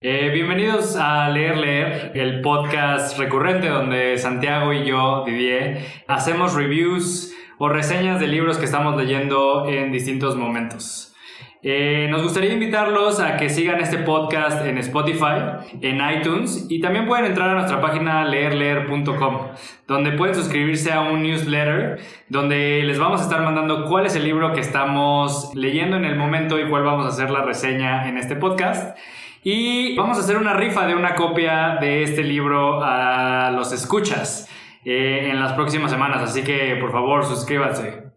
Eh, bienvenidos a Leer Leer, el podcast recurrente donde Santiago y yo, Didier, hacemos reviews o reseñas de libros que estamos leyendo en distintos momentos. Eh, nos gustaría invitarlos a que sigan este podcast en Spotify, en iTunes y también pueden entrar a nuestra página leerleer.com, donde pueden suscribirse a un newsletter donde les vamos a estar mandando cuál es el libro que estamos leyendo en el momento y cuál vamos a hacer la reseña en este podcast. Y vamos a hacer una rifa de una copia de este libro a los escuchas eh, en las próximas semanas. Así que por favor suscríbanse.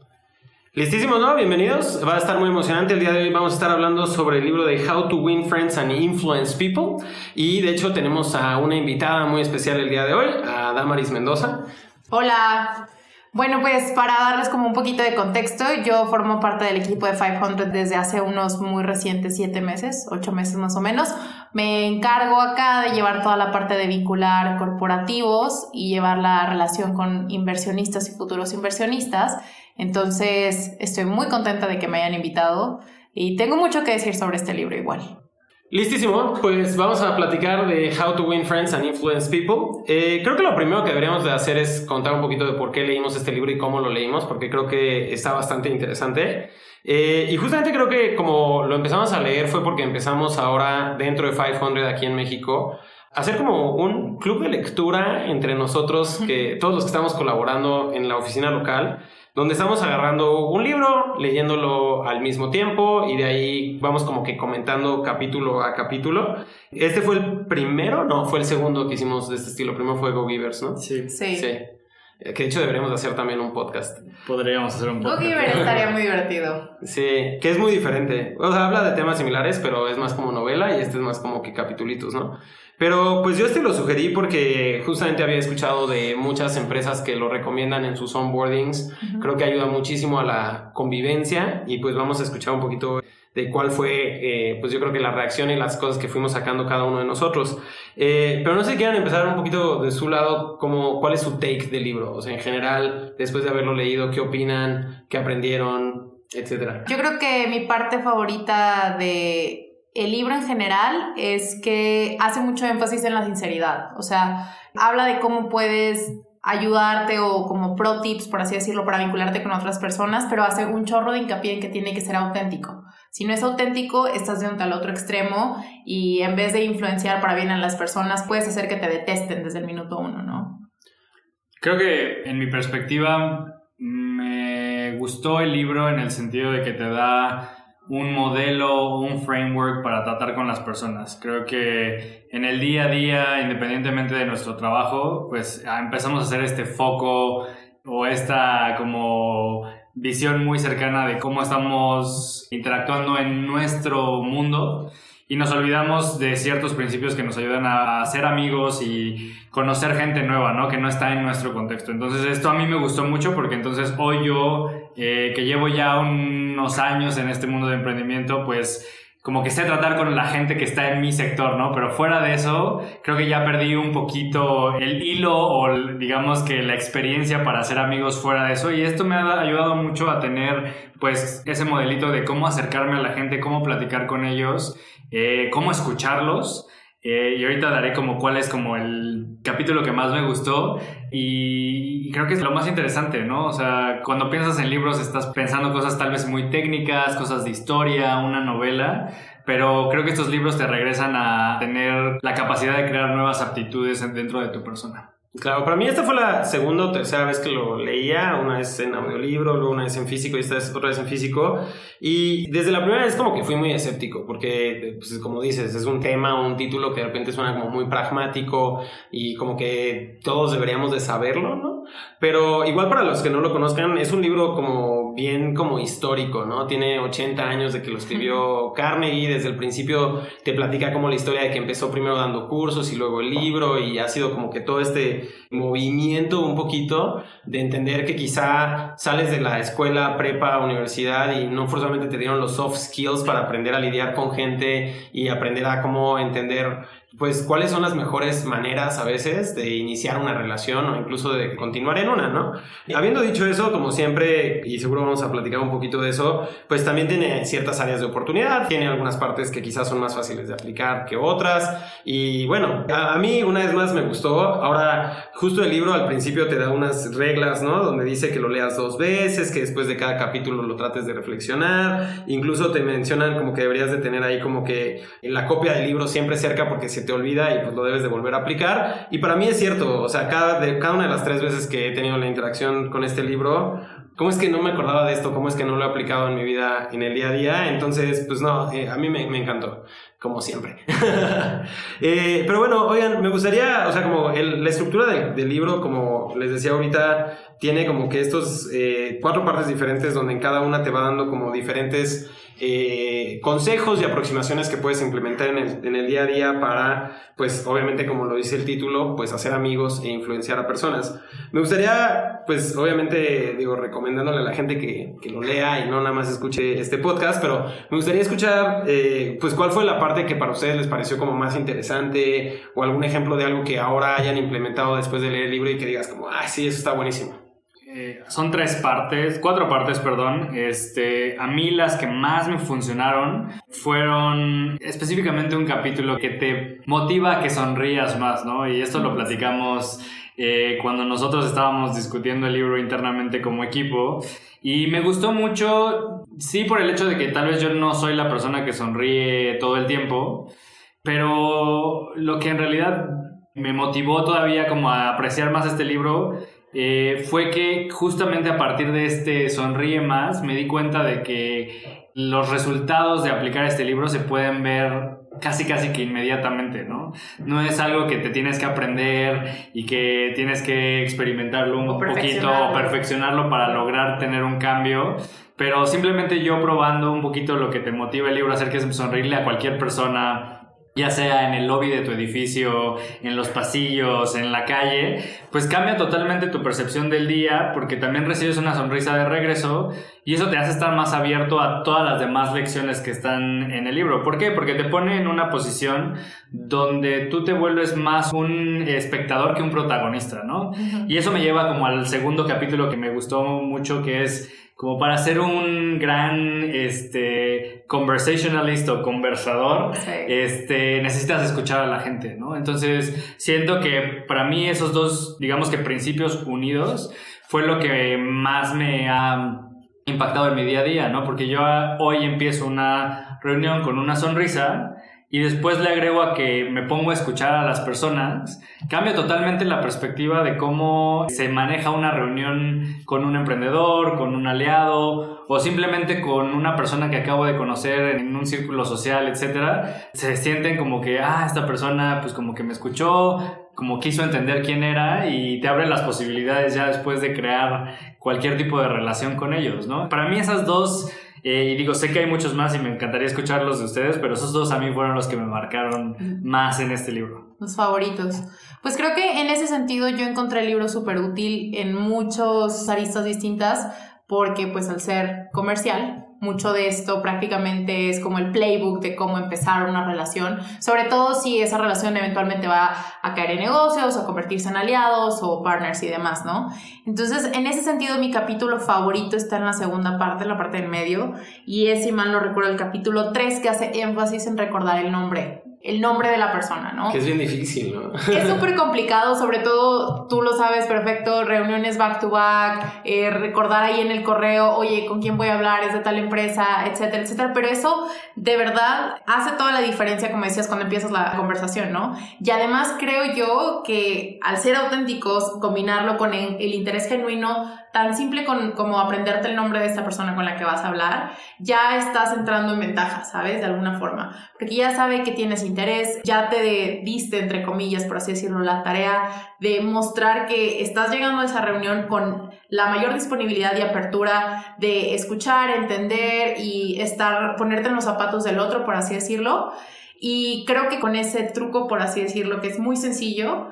Listísimo, ¿no? Bienvenidos. Va a estar muy emocionante. El día de hoy vamos a estar hablando sobre el libro de How to Win Friends and Influence People. Y de hecho tenemos a una invitada muy especial el día de hoy, a Damaris Mendoza. Hola. Bueno, pues para darles como un poquito de contexto, yo formo parte del equipo de 500 desde hace unos muy recientes siete meses, ocho meses más o menos. Me encargo acá de llevar toda la parte de vincular corporativos y llevar la relación con inversionistas y futuros inversionistas. Entonces, estoy muy contenta de que me hayan invitado y tengo mucho que decir sobre este libro igual. Listísimo, pues vamos a platicar de How to Win Friends and Influence People. Eh, creo que lo primero que deberíamos de hacer es contar un poquito de por qué leímos este libro y cómo lo leímos, porque creo que está bastante interesante. Eh, y justamente creo que como lo empezamos a leer fue porque empezamos ahora dentro de 500 aquí en México a hacer como un club de lectura entre nosotros, que todos los que estamos colaborando en la oficina local donde estamos agarrando un libro, leyéndolo al mismo tiempo y de ahí vamos como que comentando capítulo a capítulo. Este fue el primero, no, fue el segundo que hicimos de este estilo. Primero fue Go Givers, ¿no? Sí. Sí. Eh, que de hecho deberíamos hacer también un podcast. Podríamos hacer un podcast. Go Givers estaría muy divertido. Sí, que es muy diferente. O sea, habla de temas similares, pero es más como novela y este es más como que capitulitos, ¿no? Pero pues yo este lo sugerí porque justamente había escuchado de muchas empresas que lo recomiendan en sus onboardings. Creo que ayuda muchísimo a la convivencia y pues vamos a escuchar un poquito de cuál fue, eh, pues yo creo que la reacción y las cosas que fuimos sacando cada uno de nosotros. Eh, pero no sé si quieran empezar un poquito de su lado, como, cuál es su take del libro, o sea, en general, después de haberlo leído, qué opinan, qué aprendieron, etcétera. Yo creo que mi parte favorita de el libro en general es que hace mucho énfasis en la sinceridad, o sea, habla de cómo puedes ayudarte o como pro tips, por así decirlo, para vincularte con otras personas, pero hace un chorro de hincapié en que tiene que ser auténtico. Si no es auténtico, estás de un al otro extremo y en vez de influenciar para bien a las personas, puedes hacer que te detesten desde el minuto uno, ¿no? Creo que en mi perspectiva me gustó el libro en el sentido de que te da un modelo, un framework para tratar con las personas. Creo que en el día a día, independientemente de nuestro trabajo, pues ah, empezamos a hacer este foco o esta como visión muy cercana de cómo estamos interactuando en nuestro mundo y nos olvidamos de ciertos principios que nos ayudan a ser amigos y conocer gente nueva, ¿no? Que no está en nuestro contexto. Entonces esto a mí me gustó mucho porque entonces hoy yo, eh, que llevo ya unos años en este mundo de emprendimiento, pues como que sé tratar con la gente que está en mi sector, ¿no? Pero fuera de eso, creo que ya perdí un poquito el hilo o digamos que la experiencia para hacer amigos fuera de eso y esto me ha ayudado mucho a tener pues ese modelito de cómo acercarme a la gente, cómo platicar con ellos, eh, cómo escucharlos. Eh, y ahorita daré como cuál es como el capítulo que más me gustó y creo que es lo más interesante, ¿no? O sea, cuando piensas en libros estás pensando cosas tal vez muy técnicas, cosas de historia, una novela, pero creo que estos libros te regresan a tener la capacidad de crear nuevas aptitudes dentro de tu persona. Claro, para mí esta fue la segunda o tercera vez que lo leía, una vez en audiolibro, luego una vez en físico y esta vez otra vez en físico. Y desde la primera vez como que fui muy escéptico, porque, pues, como dices, es un tema, un título que de repente suena como muy pragmático y como que todos deberíamos de saberlo, ¿no? Pero igual para los que no lo conozcan, es un libro como bien como histórico, ¿no? Tiene 80 años de que lo escribió Carnegie, desde el principio te platica como la historia de que empezó primero dando cursos y luego el libro y ha sido como que todo este movimiento un poquito de entender que quizá sales de la escuela, prepa, universidad y no forzosamente te dieron los soft skills para aprender a lidiar con gente y aprender a cómo entender pues cuáles son las mejores maneras a veces de iniciar una relación o incluso de continuar en una, ¿no? habiendo dicho eso, como siempre, y seguro vamos a platicar un poquito de eso, pues también tiene ciertas áreas de oportunidad, tiene algunas partes que quizás son más fáciles de aplicar que otras, y bueno, a, mí una vez más me gustó, ahora justo el libro al principio te da unas reglas, ¿no? Donde dice que lo leas dos veces, que después de cada capítulo lo trates de reflexionar, incluso te mencionan como que deberías de tener ahí como que la copia del libro siempre cerca porque se te olvida y pues lo debes de volver a aplicar. Y para mí es cierto, o sea, cada, de, cada una de las tres veces que he tenido la interacción con este libro, ¿cómo es que no me acordaba de esto? ¿Cómo es que no lo he aplicado en mi vida en el día a día? Entonces, pues no, eh, a mí me, me, encantó, como siempre. eh, pero bueno, oigan, me gustaría, o sea, como el, la estructura del, del, libro, como les decía ahorita, tiene como que estos eh, cuatro partes diferentes donde en cada una te va dando como diferentes eh, consejos y aproximaciones que puedes implementar en el, en el, día a día para, pues obviamente como lo dice el título, pues hacer amigos e influenciar a personas. Me gustaría, pues obviamente, digo, recomendándole a la gente que, que lo lea y no nada más escuche este podcast, pero me gustaría escuchar, eh, pues cuál fue la parte que para ustedes les pareció como más interesante o algún ejemplo de algo que ahora hayan implementado después de leer el libro y que digas como, ah, sí, eso está buenísimo. Eh, son tres partes, cuatro partes, perdón. Este, a mí las que más me funcionaron fueron específicamente un capítulo que te motiva a que sonrías más, ¿no? Y esto lo platicamos eh, cuando nosotros estábamos discutiendo el libro internamente como equipo. Y me gustó mucho, sí, por el hecho de que tal vez yo no soy la persona que sonríe todo el tiempo, pero lo que en realidad me motivó todavía como a apreciar más este libro eh, fue que justamente a partir de este Sonríe más me di cuenta de que los resultados de aplicar este libro se pueden ver casi casi que inmediatamente, ¿no? No es algo que te tienes que aprender y que tienes que experimentarlo un poquito o perfeccionarlo para lograr tener un cambio, pero simplemente yo probando un poquito lo que te motiva el libro a hacer que es sonreírle a cualquier persona ya sea en el lobby de tu edificio, en los pasillos, en la calle, pues cambia totalmente tu percepción del día porque también recibes una sonrisa de regreso y eso te hace estar más abierto a todas las demás lecciones que están en el libro. ¿Por qué? Porque te pone en una posición donde tú te vuelves más un espectador que un protagonista, ¿no? Y eso me lleva como al segundo capítulo que me gustó mucho que es como para ser un gran este, conversationalist o conversador, este, necesitas escuchar a la gente, ¿no? Entonces, siento que para mí esos dos, digamos que principios unidos, fue lo que más me ha impactado en mi día a día, ¿no? Porque yo hoy empiezo una reunión con una sonrisa y después le agrego a que me pongo a escuchar a las personas, cambia totalmente la perspectiva de cómo se maneja una reunión con un emprendedor, con un aliado o simplemente con una persona que acabo de conocer en un círculo social, etcétera. Se sienten como que, ah, esta persona pues como que me escuchó, como quiso entender quién era y te abre las posibilidades ya después de crear cualquier tipo de relación con ellos, ¿no? Para mí esas dos eh, y digo, sé que hay muchos más y me encantaría escucharlos de ustedes, pero esos dos a mí fueron los que me marcaron más en este libro. Los favoritos. Pues creo que en ese sentido yo encontré el libro súper útil en muchos aristas distintas, porque pues al ser comercial, mucho de esto prácticamente es como el playbook de cómo empezar una relación, sobre todo si esa relación eventualmente va a caer en negocios o convertirse en aliados o partners y demás, ¿no? Entonces, en ese sentido, mi capítulo favorito está en la segunda parte, en la parte del medio, y es, si mal no recuerdo, el capítulo 3 que hace énfasis en recordar el nombre el nombre de la persona, ¿no? Que es bien difícil, ¿no? Es súper complicado, sobre todo tú lo sabes perfecto, reuniones back to back, eh, recordar ahí en el correo, oye, ¿con quién voy a hablar? Es de tal empresa, etcétera, etcétera. Pero eso de verdad hace toda la diferencia, como decías, cuando empiezas la conversación, ¿no? Y además creo yo que al ser auténticos, combinarlo con el, interés genuino, tan simple como aprenderte el nombre de esta persona con la que vas a hablar, ya estás entrando en ventaja, ¿sabes? De alguna forma. Porque ya sabe que tienes interés, ya te diste, entre comillas, por así decirlo, la tarea de mostrar que estás llegando a esa reunión con la mayor disponibilidad y apertura de escuchar, entender y estar, ponerte en los zapatos del otro, por así decirlo. Y creo que con ese truco, por así decirlo, que es muy sencillo,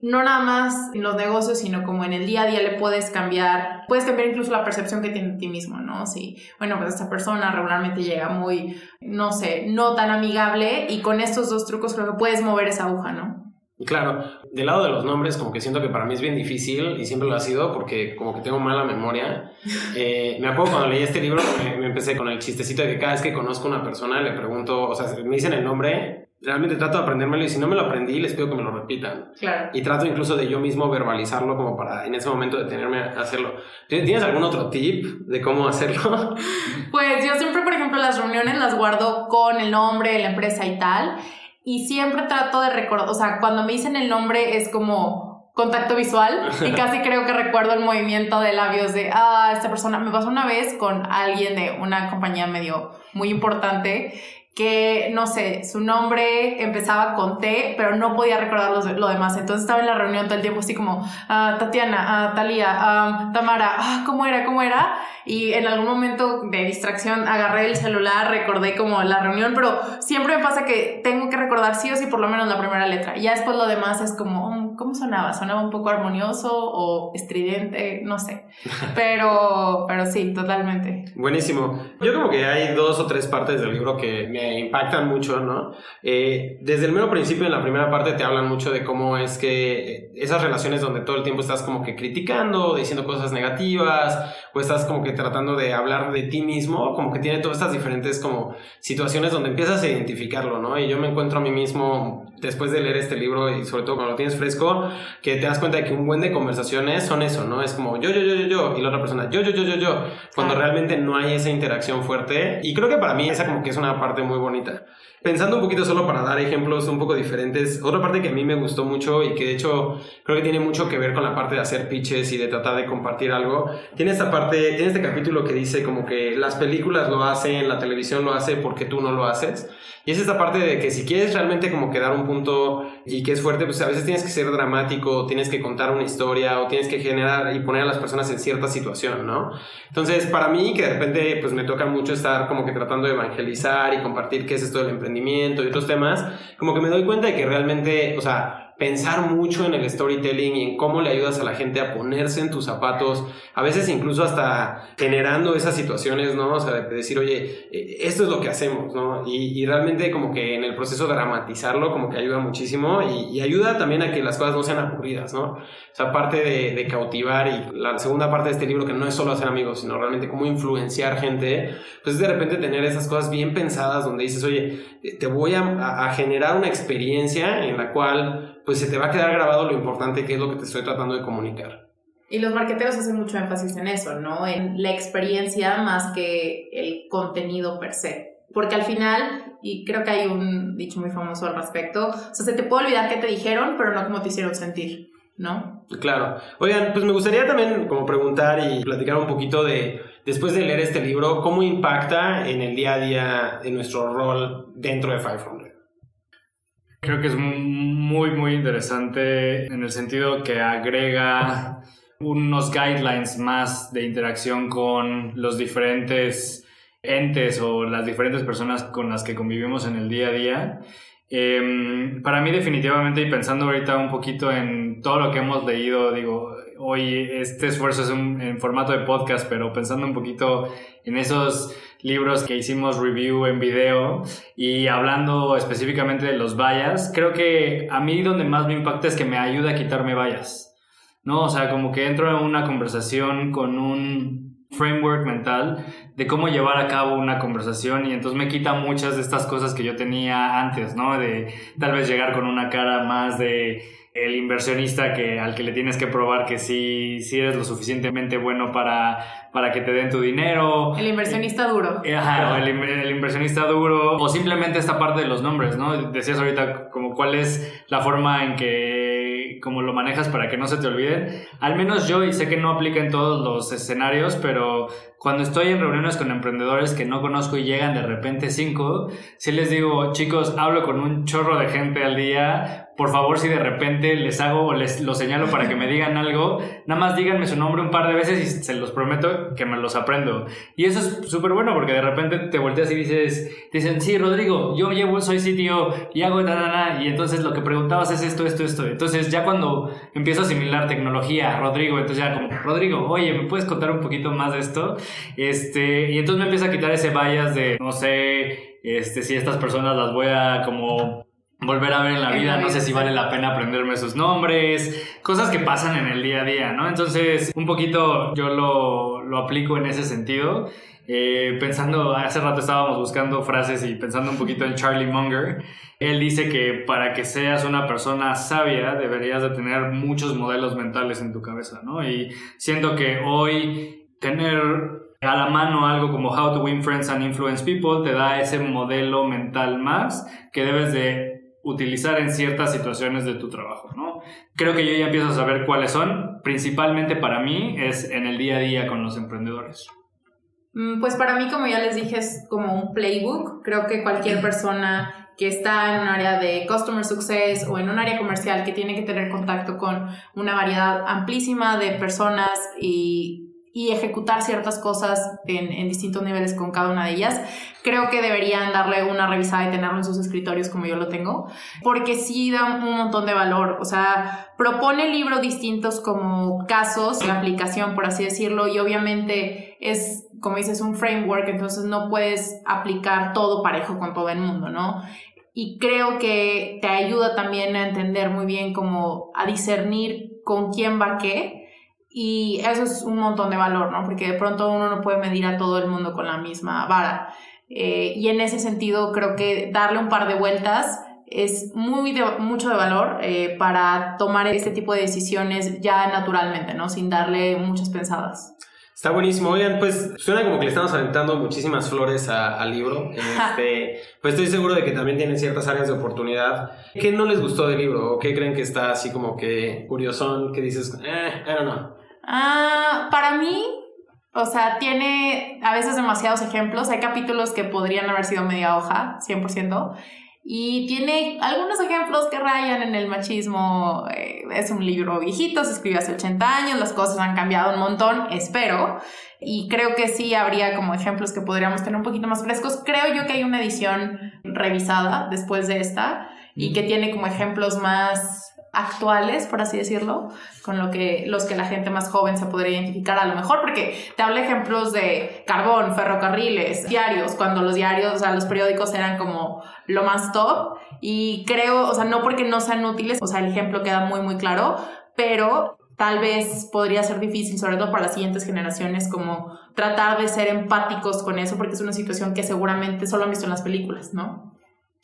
no nada más en los negocios, sino como en el día a día le puedes cambiar, puedes cambiar incluso la percepción que tienes de ti mismo, ¿no? Si, bueno, pues esta persona regularmente llega muy, no sé, no tan amigable y con estos dos trucos creo que puedes mover esa aguja, ¿no? Claro, del lado de los nombres, como que siento que para mí es bien difícil y siempre lo ha sido porque como que tengo mala memoria. Eh, me acuerdo cuando leí este libro, me, empecé con el chistecito de que cada vez que conozco a una persona le pregunto, o sea, me dicen el nombre, realmente trato de aprendérmelo y si no me lo aprendí, les pido que me lo repitan. Claro. Y trato incluso de yo mismo verbalizarlo como para en ese momento detenerme a hacerlo. ¿Tienes algún otro tip de cómo hacerlo? Pues yo siempre, por ejemplo, las reuniones las guardo con el nombre de la empresa y tal y siempre trato de recordar, o sea, cuando me dicen el nombre es como contacto visual y casi creo que recuerdo el movimiento de labios de, ah, esta persona, me pasó una vez con alguien de una compañía medio muy importante que, no sé, su nombre empezaba con T, pero no podía recordar lo demás. Entonces estaba en la reunión todo el tiempo así como, ah, Tatiana, ah, Talía, ah, Tamara, ah, ¿cómo era? ¿Cómo era? Y en algún momento de distracción agarré el celular, recordé como la reunión, pero siempre me pasa que tengo que recordar sí o sí por lo menos la primera letra. Y ya después lo demás es como, mm, ¿cómo sonaba? ¿Sonaba un poco armonioso o estridente? No sé. Pero, pero sí, totalmente. Buenísimo. Yo como que hay dos o tres partes del libro que me impactan mucho, ¿no? Eh, desde el mero principio, en la primera parte, te hablan mucho de cómo es que esas relaciones donde todo el tiempo estás como que criticando, diciendo cosas negativas, o estás como que tratando de hablar de ti mismo, como que tiene todas estas diferentes como situaciones donde empiezas a identificarlo, ¿no? Y yo me encuentro a mí mismo después de leer este libro y sobre todo cuando lo tienes fresco, que te das cuenta de que un buen de conversaciones son eso, ¿no? Es como yo, yo, yo, yo, yo, y la otra persona, yo, yo, yo, yo, yo, cuando realmente no hay esa interacción fuerte. Y creo que para mí esa como que es una parte muy bonita. Pensando un poquito solo para dar ejemplos un poco diferentes, otra parte que a mí me gustó mucho y que de hecho creo que tiene mucho que ver con la parte de hacer pitches y de tratar de compartir algo, tiene esta parte, tiene este capítulo que dice como que las películas lo hacen, la televisión lo hace porque tú no lo haces. Y es esta parte de que si quieres realmente como que dar un punto y que es fuerte, pues a veces tienes que ser dramático, tienes que contar una historia o tienes que generar y poner a las personas en cierta situación, ¿no? Entonces, para mí, que de repente pues me toca mucho estar como que tratando de evangelizar y compartir qué es esto del emprendimiento y otros temas, como que me doy cuenta de que realmente, o sea, pensar mucho en el storytelling y en cómo le ayudas a la gente a ponerse en tus zapatos, a veces incluso hasta generando esas situaciones, ¿no? O sea, de decir, oye, eh, esto es lo que hacemos, ¿no? Y, realmente como que en el proceso dramatizarlo como que ayuda muchísimo y, ayuda también a que las cosas no sean aburridas, ¿no? O sea, aparte de, de, cautivar y la segunda parte de este libro que no es solo hacer amigos, sino realmente cómo influenciar gente, pues de repente tener esas cosas bien pensadas donde dices, oye, te voy a, a generar una experiencia en la cual pues se te va a quedar grabado lo importante que es lo que te estoy tratando de comunicar. Y los marqueteros hacen mucho énfasis en eso, ¿no? En la experiencia más que el contenido per se. Porque al final, y creo que hay un dicho muy famoso al respecto, o sea, se te puede olvidar qué te dijeron, pero no cómo te hicieron sentir, ¿no? Claro. Oigan, pues me gustaría también como preguntar y platicar un poquito de, después de leer este libro, cómo impacta en el día a día en nuestro rol dentro de 500. Creo que es muy, muy interesante en el sentido que agrega unos guidelines más de interacción con los diferentes entes o las diferentes personas con las que convivimos en el día a día. Em, para mí definitivamente y pensando ahorita un poquito en todo lo que hemos leído, digo, hoy este esfuerzo es en formato de podcast, pero pensando un poquito en esos libros que hicimos review en video y hablando específicamente de los vallas, creo que a mí donde más me impacta es que me ayuda a quitarme vallas, ¿no? O sea, como que entro en una conversación con un framework mental de cómo llevar a cabo una conversación y entonces me quita muchas de estas cosas que yo tenía antes, ¿no? De tal vez llegar con una cara más de el inversionista que, al que le tienes que probar que sí, sí eres lo suficientemente bueno para, para que te den tu dinero. El inversionista duro. Ajá, el, el, inversionista duro. O simplemente esta parte de los nombres, ¿no? Decías ahorita como cuál es la forma en que como lo manejas para que no se te olviden. Al menos yo, y sé que no aplica en todos los escenarios, pero cuando estoy en reuniones con emprendedores que no conozco y llegan de repente cinco, sí les digo, chicos, hablo con un chorro de gente al día, por favor, si de repente les hago o les lo señalo para que me digan algo, nada más díganme su nombre un par de veces y se los prometo que me los aprendo. Y eso es súper bueno porque de repente te volteas y dices, dicen, sí, Rodrigo, yo llevo, soy sitio y hago nada, y entonces lo que preguntabas es esto, esto, esto. Entonces ya cuando empiezo a asimilar tecnología, Rodrigo, entonces ya como, Rodrigo, oye, ¿me puedes contar un poquito más de esto? Este, y entonces me empieza a quitar ese bias de, no sé, este, si estas personas las voy a como volver a ver en la vida, no sé si vale la pena aprenderme sus nombres, cosas que pasan en el día a día, ¿no? Entonces, un poquito yo lo, lo aplico en ese sentido. Eh, pensando, hace rato estábamos buscando frases y pensando un poquito en Charlie Munger, él dice que para que seas una persona sabia deberías de tener muchos modelos mentales en tu cabeza, ¿no? Y siento que hoy tener a la mano algo como How to Win Friends and Influence People te da ese modelo mental más que debes de utilizar en ciertas situaciones de tu trabajo, ¿no? Creo que yo ya empiezo a saber cuáles son, principalmente para mí es en el día a día con los emprendedores. Mm, pues para mí, como ya les dije, es como un playbook. Creo que cualquier persona que está en un área de customer success o en un área comercial que tiene que tener contacto con una variedad amplísima de personas y y ejecutar ciertas cosas en, distintos niveles con cada una de ellas. Creo que deberían darle una revisada y tenerlo en sus escritorios como yo lo tengo, porque sí da un montón de valor. O sea, propone libros distintos como casos de aplicación, por así decirlo, y obviamente es, como dices, un framework, entonces no puedes aplicar todo parejo con todo el mundo, ¿no? Y creo que te ayuda también a entender muy bien cómo a discernir con quién va qué y eso es un montón de valor, ¿no? Porque de pronto uno no puede medir a todo el mundo con la misma vara. Eh, y en ese sentido creo que darle un par de vueltas es muy de, mucho de valor eh, para tomar este tipo de decisiones ya naturalmente, ¿no? Sin darle muchas pensadas. Está buenísimo. Oigan, pues suena como que le estamos aventando muchísimas flores al libro. Este, pues estoy seguro de que también tienen ciertas áreas de oportunidad. ¿Qué no les gustó del libro? ¿O qué creen que está así como que curiosón? Que dices, eh, I don't know. Ah, para mí, o sea, tiene a veces demasiados ejemplos. Hay capítulos que podrían haber sido media hoja, 100%. Y tiene algunos ejemplos que rayan en el machismo. Eh, es un libro viejito, se escribió hace 80 años, las cosas han cambiado un montón, espero. Y creo que sí habría como ejemplos que podríamos tener un poquito más frescos. Creo yo que hay una edición revisada después de esta y que tiene como ejemplos más actuales, por así decirlo, con lo que los que la gente más joven se podría identificar a lo mejor, porque te habla ejemplos de carbón, ferrocarriles, diarios, cuando los diarios, o sea, los periódicos eran como lo más top y creo, o sea, no porque no sean útiles, o sea, el ejemplo queda muy muy claro, pero tal vez podría ser difícil, sobre todo para las siguientes generaciones, como tratar de ser empáticos con eso, porque es una situación que seguramente solo han visto en las películas, ¿no?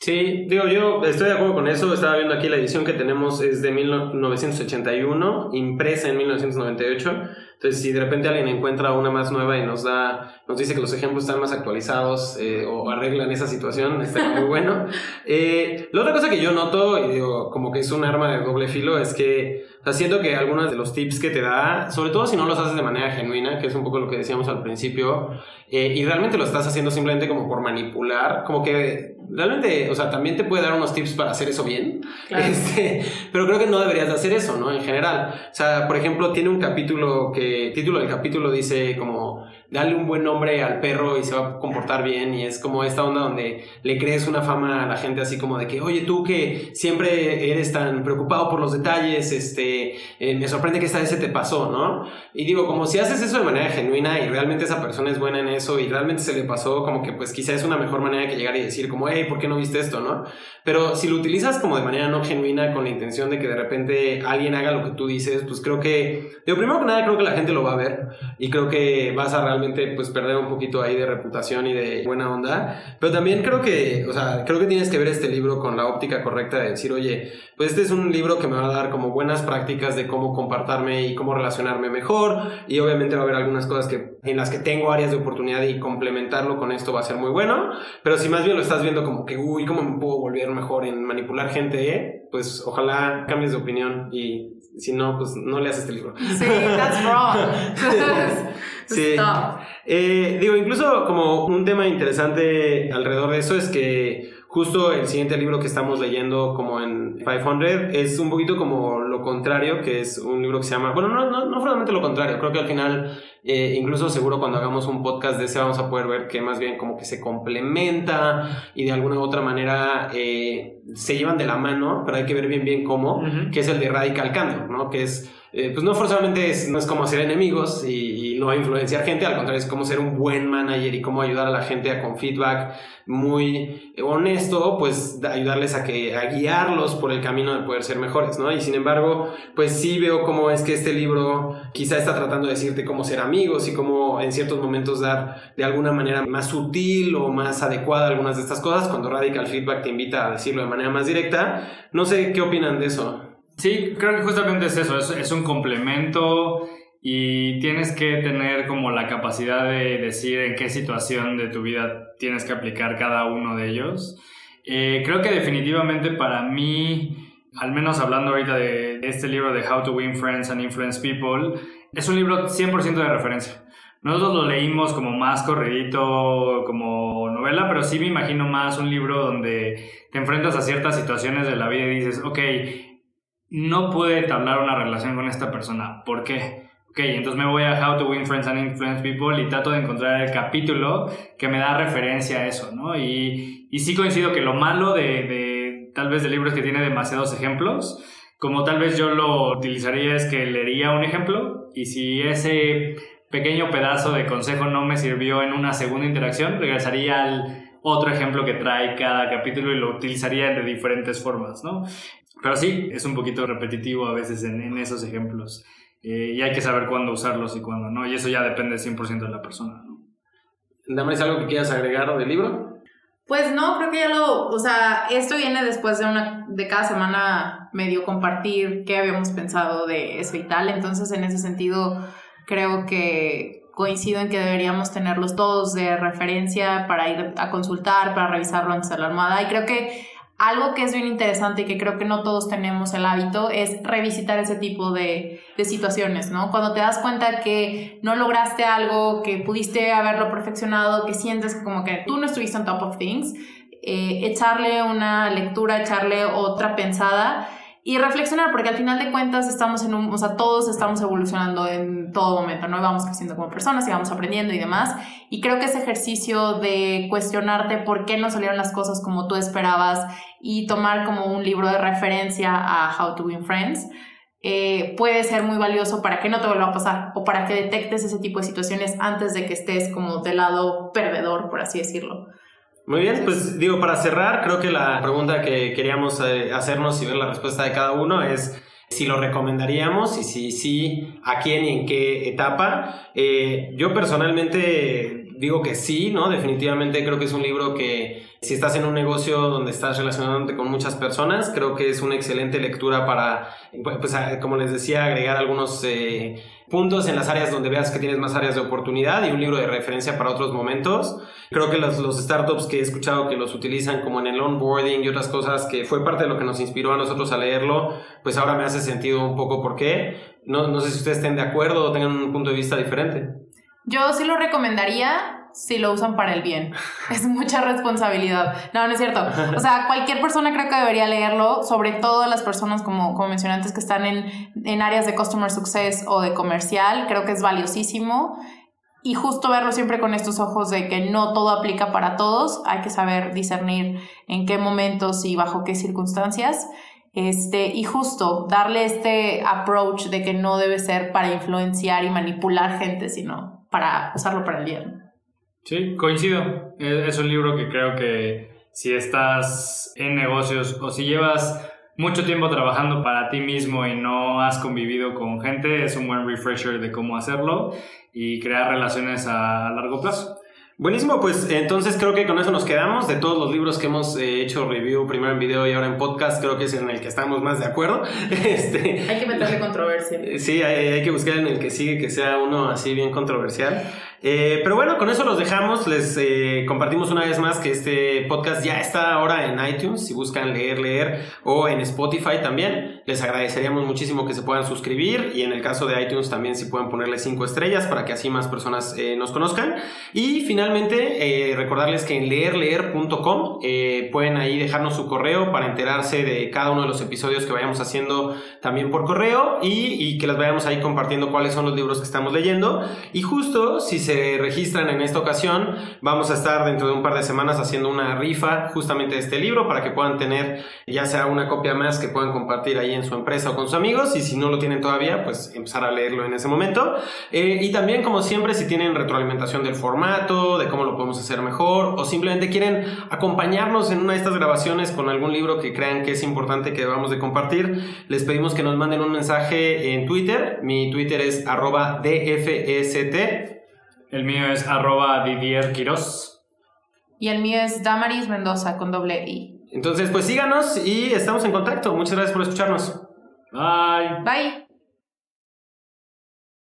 Sí, digo, yo estoy de acuerdo con eso. Estaba viendo aquí la edición que tenemos es de 1981, impresa en 1998. Entonces, si de repente alguien encuentra una más nueva y nos da, nos dice que los ejemplos están más actualizados eh, o arreglan esa situación, está muy bueno. Eh, la otra cosa que yo noto, y digo, como que es un arma de doble filo, es que o siento que algunos de los tips que te da, sobre todo si no los haces de manera genuina, que es un poco lo que decíamos al principio, eh, y realmente lo estás haciendo simplemente como por manipular, como que realmente, o sea, también te puede dar unos tips para hacer eso bien, este, pero creo que no deberías de hacer eso, ¿no? En general. O sea, por ejemplo, tiene un capítulo que, título del capítulo dice como dale un buen nombre al perro y se va a comportar bien y es como esta onda donde le crees una fama a la gente así como de que, oye, tú que siempre eres tan preocupado por los detalles, este, eh, me sorprende que esta vez se te pasó, ¿no? Y digo, como si haces eso de manera genuina y realmente esa persona es buena en eso y realmente se le pasó, como que pues quizá es una mejor manera que llegar y decir como, hey, ¿por qué no viste esto, no? Pero si lo utilizas como de manera no genuina con la intención de que de repente alguien haga lo que tú dices, pues creo que, digo, primero que nada creo que la gente lo va a ver y creo que vas a realmente pues perder un poquito ahí de reputación y de buena onda. Pero también creo que, o sea, creo que tienes que ver este libro con la óptica correcta de decir, oye, pues este es un libro que me va a dar como buenas prácticas de cómo compartarme y cómo relacionarme mejor. Y obviamente va a haber algunas cosas que, en las que tengo áreas de oportunidad y complementarlo con esto va a ser muy bueno. Pero si más bien lo estás viendo como que, uy, ¿cómo me puedo volver mejor en manipular gente? Eh? Pues ojalá cambies de opinión y si no, pues no leas este libro. Sí, that's wrong. Sí. Eh, digo, incluso como un tema interesante alrededor de eso es que justo el siguiente libro que estamos leyendo como en 500 es un poquito como lo contrario, que es un libro que se llama, bueno, no, no, no solamente lo contrario, creo que al final, eh, incluso seguro cuando hagamos un podcast de ese vamos a poder ver que más bien como que se complementa y de alguna u otra manera eh, se llevan de la mano, pero hay que ver bien bien cómo, Ujú. que es el de Radical Candor, ¿no? Que es eh, pues no forzosamente es, no es como hacer enemigos y, no influenciar gente, al contrario, es como ser un buen manager y cómo ayudar a la gente con feedback muy honesto, pues da- ayudarles a, que, a guiarlos por el camino de poder ser mejores, ¿no? Y sin embargo, pues sí veo cómo es que este libro quizá está tratando de decirte cómo ser amigos y cómo en ciertos momentos dar de alguna manera más sutil o más adecuada algunas de estas cosas, cuando Radical Feedback te invita a decirlo de manera más directa. No sé qué opinan de eso. Sí, creo que justamente es eso, es, es un complemento y tienes que tener como la capacidad de decir en qué situación de tu vida tienes que aplicar cada uno de ellos. Eh, creo que definitivamente para mí, al menos hablando ahorita de, este libro de How to Win Friends and Influence People, es un libro 100% de referencia. Nosotros lo leímos como más corridito, como novela, pero sí me imagino más un libro donde te enfrentas a ciertas situaciones de la vida y dices, ok, no pude entablar una relación con esta persona. ¿Por qué? Ok, entonces me voy a How to Win Friends and Influence People y trato de encontrar el capítulo que me da referencia a eso, ¿no? Y, y sí coincido que lo malo de, de tal vez del libro es que tiene demasiados ejemplos. Como tal vez yo lo utilizaría es que leería un ejemplo y si ese pequeño pedazo de consejo no me sirvió en una segunda interacción, regresaría al otro ejemplo que trae cada capítulo y lo utilizaría de diferentes formas, ¿no? Pero sí, es un poquito repetitivo a veces en, en esos ejemplos. Eh, y hay que saber cuándo usarlos y cuándo no. Y eso ya depende 100% de la persona, ¿no? Damaris, ¿algo que quieras agregar del libro? Pues no, creo que ya lo, o sea, esto viene después de una, de cada semana medio compartir qué habíamos pensado de eso y tal, entonces en ese sentido creo que coincido en que deberíamos tenerlos todos de referencia para ir a consultar, para revisarlo antes de la almohada y creo que algo que es bien interesante y que creo que no todos tenemos el hábito es revisitar ese tipo de, de, situaciones, ¿no? Cuando te das cuenta que no lograste algo, que pudiste haberlo perfeccionado, que sientes como que tú no estuviste on top of things, eh, echarle una lectura, echarle otra pensada y reflexionar, porque al final de cuentas estamos en un, o sea, todos estamos evolucionando en todo momento, ¿no? Vamos creciendo como personas y vamos aprendiendo y demás. Y creo que ese ejercicio de cuestionarte por qué no salieron las cosas como tú esperabas y tomar como un libro de referencia a How to Win Friends, eh, puede ser muy valioso para que no te vuelva a pasar o para que detectes ese tipo de situaciones antes de que estés como del lado perdedor, por así decirlo. Muy bien, pues digo, para cerrar, creo que la pregunta que queríamos eh, hacernos y ver la respuesta de cada uno es si lo recomendaríamos y si sí, a quién y en qué etapa. Eh, yo personalmente digo que sí, ¿no? Definitivamente creo que es un libro que si estás en un negocio donde estás relacionándote con muchas personas, creo que es una excelente lectura para, pues, como les decía, agregar algunos eh, puntos en las áreas donde veas que tienes más áreas de oportunidad y un libro de referencia para otros momentos. Creo que los, los startups que he escuchado que los utilizan como en el onboarding y otras cosas que fue parte de lo que nos inspiró a nosotros a leerlo, pues ahora me hace sentido un poco por qué. No, no sé si ustedes estén de acuerdo o tengan un punto de vista diferente. Yo sí lo recomendaría si lo usan para el bien. Es mucha responsabilidad. No, no es cierto. O sea, cualquier persona creo que debería leerlo, sobre todo las personas, como, como mencioné antes, que están en, en áreas de customer success o de comercial. Creo que es valiosísimo. Y justo verlo siempre con estos ojos de que no todo aplica para todos. Hay que saber discernir en qué momentos y bajo qué circunstancias. Este, y justo darle este approach de que no debe ser para influenciar y manipular gente, sino para usarlo para el bien. Sí, coincido. Es un libro que creo que si estás en negocios o si llevas mucho tiempo trabajando para ti mismo y no has convivido con gente, es un buen refresher de cómo hacerlo y crear relaciones a largo plazo. Buenísimo, pues entonces creo que con eso nos quedamos. De todos los libros que hemos eh, hecho review, primero en video y ahora en podcast, creo que es en el que estamos más de acuerdo. Este, hay que meterle controversia. Sí, hay, hay, que buscar en el que sigue que sea uno así bien controversial. Eh, pero bueno, con eso los dejamos. Les eh, compartimos una vez más que este podcast ya está ahora en iTunes. Si buscan leer, leer o en Spotify también. Les agradeceríamos muchísimo que se puedan suscribir y en el caso de iTunes también si pueden ponerle cinco estrellas para que así más personas eh, nos conozcan. Y finalmente recordarles que en leerleer.com pueden ahí dejarnos su correo para enterarse de cada uno de los episodios que vayamos haciendo también por correo y, y que les vayamos ahí compartiendo cuáles son los libros que estamos leyendo. Y justo si se se registran en esta ocasión, vamos a estar dentro de un par de semanas haciendo una rifa justamente de este libro para que puedan tener ya sea una copia más que puedan compartir ahí en su empresa o con sus amigos y si no lo tienen todavía, pues empezar a leerlo en ese momento. Eh, y también, como siempre, si tienen retroalimentación del formato, de cómo lo podemos hacer mejor o simplemente quieren acompañarnos en una de estas grabaciones con algún libro que crean que es importante que debamos de compartir, les pedimos que nos manden un mensaje en Twitter. Mi Twitter es arroba el mío es arroba Didier Quiroz. Y el mío es Damaris Mendoza con doble I. Entonces, pues síganos y estamos en contacto. Muchas gracias por escucharnos. Bye. Bye.